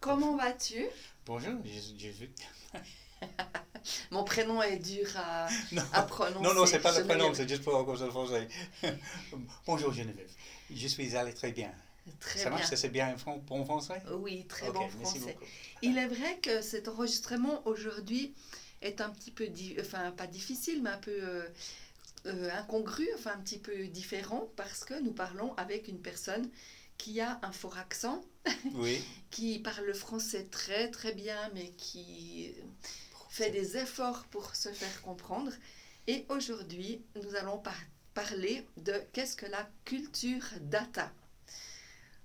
comment vas-tu? Bonjour, vu. Mon prénom est dur à, à prononcer. Non, non, c'est pas le prénom, c'est juste pour cause de français. Bonjour Geneviève, je suis allé très bien. Très ça marche, bien. c'est bien bon français? Oui, très bon français. Il est vrai que cet enregistrement aujourd'hui est un petit peu, di- enfin pas difficile, mais un peu euh, euh, incongru, enfin un petit peu différent, parce que nous parlons avec une personne qui a un fort accent, Oui. qui parle le français très très bien, mais qui fait des efforts pour se faire comprendre. Et aujourd'hui, nous allons par- parler de qu'est-ce que la culture data.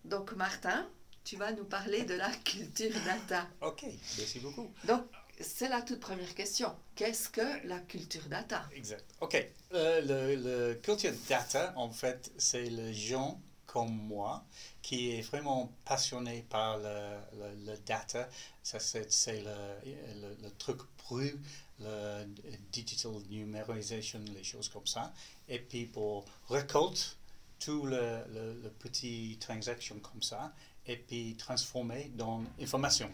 Donc Martin, tu vas nous parler de la culture data. Ok, merci beaucoup. Donc c'est la toute première question. Qu'est-ce que la culture data? Exact. Ok. Euh, le, le culture data, en fait, c'est les gens comme moi qui est vraiment passionné par le, le, data. Ça, c'est le, le, truc brut, le digital numérisation, les choses comme ça. Et puis pour récolte tout le, le petit transaction comme ça et puis transformer dans information.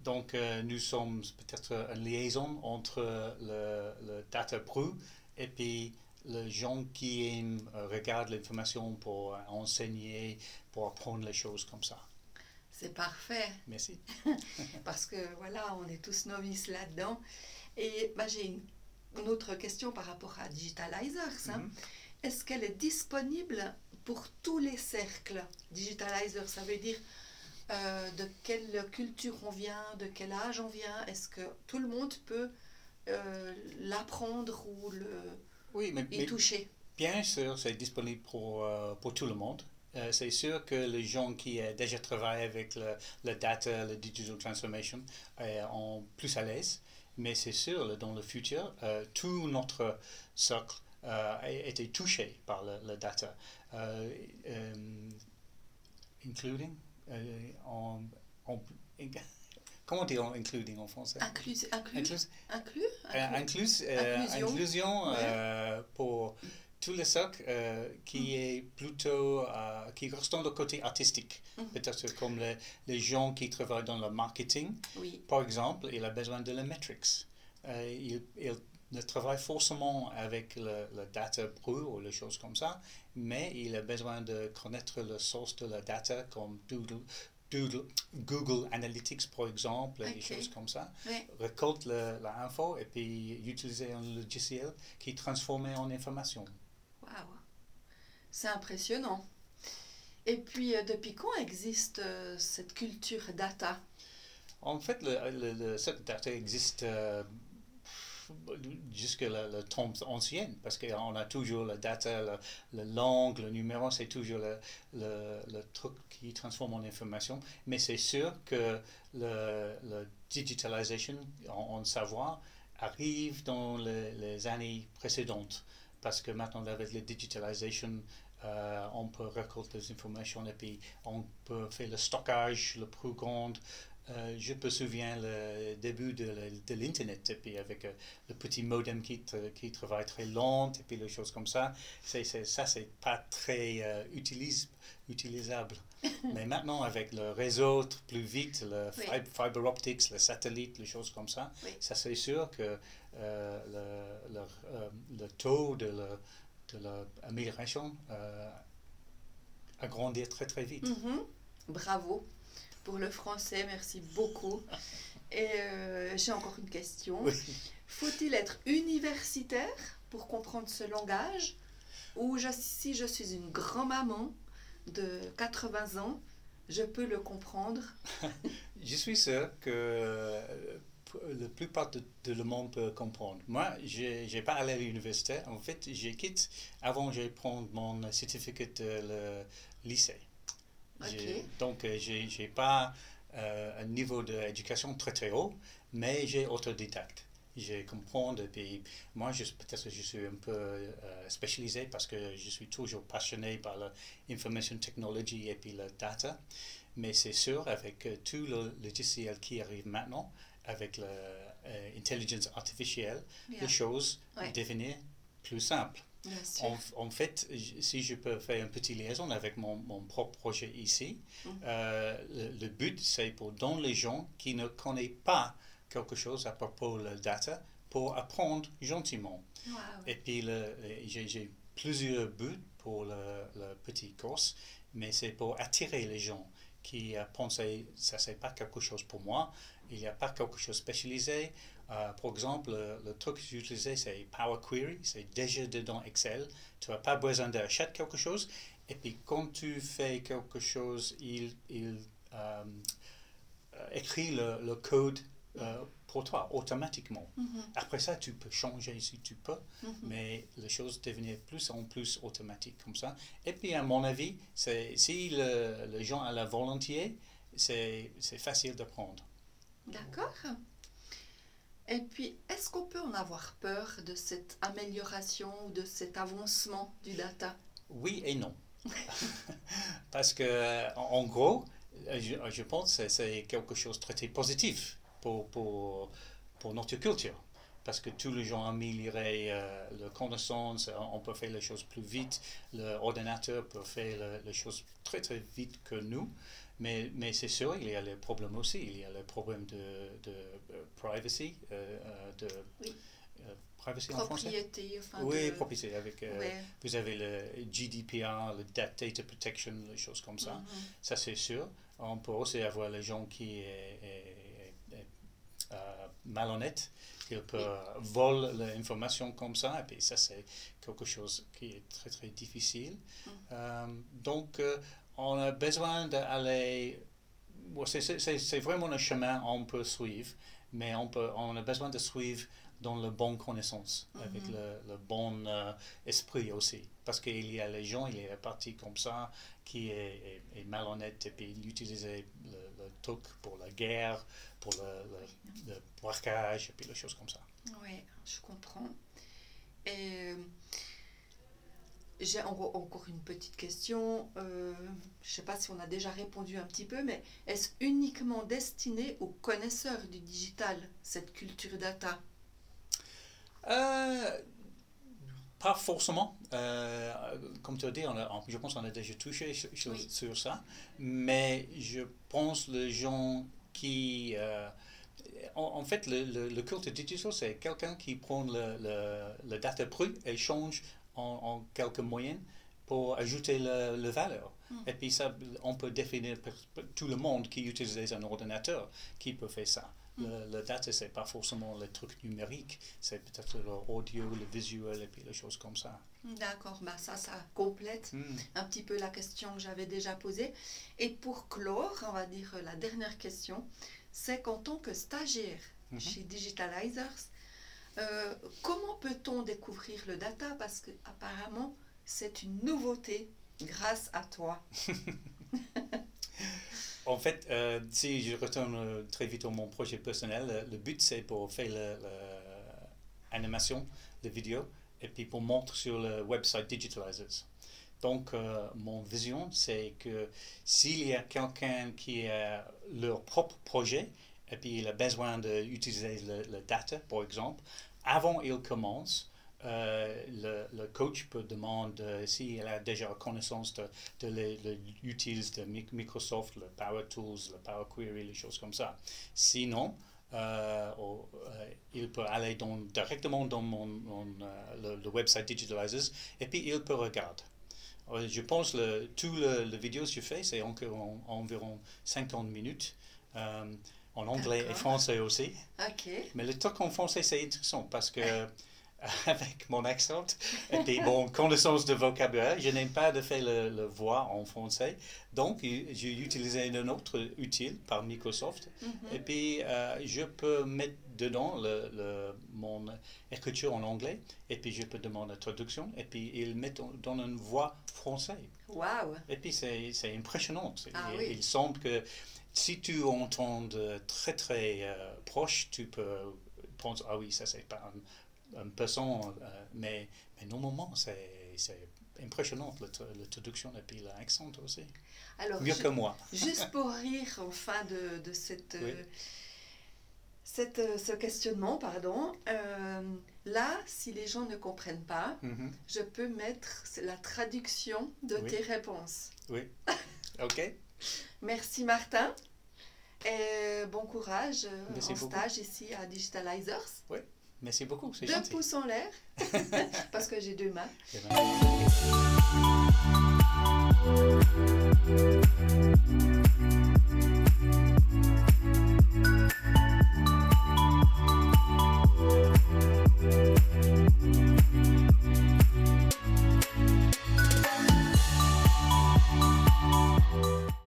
Donc, euh, nous sommes peut-être une liaison entre le, le data brut et puis les gens qui aiment, euh, regardent l'information pour euh, enseigner, pour apprendre les choses comme ça. C'est parfait, Merci. parce que voilà, on est tous novices là-dedans. Et bah, j'ai une, une autre question par rapport à Digitalizers. hein. Mhm. Est-ce qu'elle est disponible pour tous les cercles? Digitalizer, ça veut dire euh, de quelle culture on vient, de quel âge on vient? Est-ce que tout le monde peut euh, l'apprendre ou le, Oui, mais, y mais toucher bien sûr, c'est disponible pour, euh, pour tout le monde. Euh, c'est sûr que les gens qui euh, déjà travaillent avec le, le data, le digital transformation, euh, sont plus à l'aise. Mais c'est sûr, dans le futur, euh, tout notre cercle euh, a été touché par le, le data, euh, euh, including, euh, en, en- comment dire including en français? Inclus, inclus, Inclus- inclus, euh, inclus. euh, Inclusion. inclusion Ouais. euh, pour tout le cercle euh, qui est plutôt qui au côté artistique. Mhm. Peut-être comme les, les gens qui travaillent dans le marketing, Oui, par exemple, il a besoin de la metrics. Il, il ne travaille forcément avec le, le data brut ou les choses comme ça, mais il a besoin de connaître le source de la data comme Doodle, Doodle, Google Analytics, par exemple, et des choses comme ça ouais. récolte l'info et puis utiliser un logiciel qui transforme en information. Waouh, c'est impressionnant. Et puis, euh, depuis quand existe euh, cette culture data? En fait, le, le, le- cette data existe euh, jusqu'à le, le temps ancien parce qu'on a toujours la data, le, langue, le numéro, c'est toujours le, le, le truc qui transforme en information. Mais c'est sûr que le digitalisation en, en savoir arrive dans les, les années précédentes parce que maintenant avec la digitalisation euh, on peut récolter des informations et puis on peut faire le stockage le plus grand. Euh, je me souviens le début de, de l'Internet, et puis avec euh, le petit modem qui, qui travaille très lent, et puis les choses comme ça. C'est, c'est- ça, c'est pas très euh, utilis- utilisable. Mais maintenant, avec le réseau plus vite, le Oui. fib- fiber optics, le satellite, les choses comme ça, Oui. ça c'est sûr que le, le, le taux de, de l'amélioration euh, a grandi très très vite. Mhm. Bravo pour le français, merci beaucoup. Et euh, j'ai encore une question. Oui. Faut-il être universitaire pour comprendre ce langage? Ou je- si je suis une grand-maman de 80 ans, je peux le comprendre? Je suis sûr que euh, la plupart de, de le monde peut comprendre. Moi, je n'ai pas allé à l'université. En fait, j'ai quitté avant de prendre mon certificat de le lycée. Donc, euh, j'ai j'ai pas euh, un niveau d'éducation très très haut, mais j'ai autodidacte. Je comprends et puis moi, peut-être que je suis un peu euh, spécialisé parce que je suis toujours passionné par l'information technology et puis la data. Mais c'est sûr, avec euh, tout le logiciel qui arrive maintenant, avec l'intelligence artificielle, Yeah. les choses Ouais. deviennent plus simples. En, fait, si je peux faire une petite liaison avec mon, mon propre projet ici, mm. euh, le, but, c'est pour donner les gens qui ne connaissent pas quelque chose à propos de la data pour apprendre gentiment. Et puis, j'ai plusieurs buts pour le, le petit course, mais c'est pour attirer les gens qui pensent que ça, c'est pas quelque chose pour moi, il n'y a pas quelque chose spécialisé. Euh, par exemple, le, truc que j'utilisais, c'est Power Query, c'est déjà dedans Excel. Tu n'as pas besoin d'acheter quelque chose. Et puis, quand tu fais quelque chose, il, il euh, écrit le, le code euh, pour toi automatiquement. Mm-hmm. Après ça, tu peux changer si tu peux, Mm-hmm. mais les choses devenaient plus en plus automatiques comme ça. Et puis, à mon avis, si le, les gens à la c'est, c'est facile d'apprendre. D'accord. Et puis, est-ce qu'on peut en avoir peur de cette amélioration ou de cet avancement du data? Oui et non. Parce que, en gros, je, pense que c'est quelque chose de très positif pour, pour, pour notre culture. Parce que tous les gens amélioreraient euh, la connaissance, on peut faire les choses plus vite, l'ordinateur peut faire les choses très très vite que nous. Mais, mais c'est sûr, il y a les problèmes aussi. Il y a le problème de, de euh, privacy, euh, euh, de Oui. euh, privacy en français? Propriété, enfin. Oui, de- propriété. Avec, euh. Vous avez le GDPR, le Da- Data Protection, les choses comme ça. Mhm. Ça, c'est sûr. On peut aussi avoir les gens qui est, est- est- euh, malhonnêtes, qui peuvent voler l'information comme ça. Et puis ça, c'est quelque chose qui est très, très difficile. Mm. Euh, donc, euh, on a besoin d'aller... c'est- vraiment un chemin qu'on peut suivre, mais on, peut, on a besoin de suivre dans la bonne connaissance, avec Mhm. le, le bon euh, esprit aussi. Parce qu'il y a les gens, il y a des parties comme ça qui est, est, est malhonnête et puis il utilise le, le truc pour la guerre, pour le, le, le braquage et puis les choses comme ça. Oui, je comprends. Et euh, j'ai en- encore une petite question. Euh, je ne sais pas si on a déjà répondu un petit peu, mais est-ce uniquement destiné aux connaisseurs du digital, cette culture data? Euh, pas forcément. Euh, comme tu as dit, on a- on- je pense qu'on a déjà touché sur, sur- Oui. sur ça. Mais je pense les gens qui... euh, en, en fait, le, le, le culte digital, c'est quelqu'un qui prend le, le, le data brut et change en, en quelques moyens pour ajouter le valeur. Mm. Et puis ça, on peut définir tout le monde qui utilise un ordinateur qui peut faire ça. Le, le data, c'est pas forcément les trucs numériques, c'est peut-être l'audio, le visuel et puis les choses comme ça. D'accord, bah ça, ça complète Hmm. un petit peu la question que j'avais déjà posée. Et pour clore, on va dire la dernière question, c'est qu'en tant que stagiaire Mhm. chez Digitalizers, euh, comment peut-on découvrir le data? Parce que apparemment, c'est une nouveauté grâce à toi. En fait, euh, si je retourne euh, très vite à mon projet personnel, le, le but c'est pour faire l'animation de vidéo et puis pour montrer sur le website Digitalizers. Donc, euh, mon vision, c'est que s'il y a quelqu'un qui a leur propre projet et puis il a besoin d'utiliser le, le data, par exemple, avant il commence, euh, le, le coach peut demander euh, s'il a déjà connaissance de, de les- les utils de Mi- Microsoft, le Power Tools, le Power Query, les choses comme ça. Sinon, euh, euh, il peut aller dans- directement dans mon, mon, euh, le, le website Digitalizers et puis il peut regarder. Euh, Je pense que tout le, le vidéo que je fais, c'est environ, environ 50 minutes, euh, en anglais et français aussi. Ok. Mais le truc en français, c'est intéressant parce que avec mon accent et puis mon connaissance de vocabulaire, je n'aime pas de faire le, le voix en français. Donc, j'ai utilisé un autre outil par Microsoft. Mhm. Et puis, euh, je peux mettre dedans le, le- mon écriture en anglais. Et puis, je peux demander la traduction. Et puis, il met en- dans une voix française. Waouh. Et puis, c'est impressionnant. Ah il, oui. il semble que si tu entends très, très euh, proche, tu peux penser, ah oui, ça, c'est pas un, un person, euh, mais, mais normalement, c'est c'est impressionnant, la, tra- la traduction et puis l'accent aussi. Alors, Mieux que moi. juste pour rire, enfin, de, de cette... Oui. euh, cette, euh, ce questionnement, pardon, euh, là, si les gens ne comprennent pas, Mhm. je peux mettre la traduction de Oui. tes réponses. Oui. OK. Merci Martin. Et bon courage Merci en beaucoup. stage ici à Digitalizers. Merci beaucoup. Deux gentil. pouces en l'air, parce que j'ai deux mains.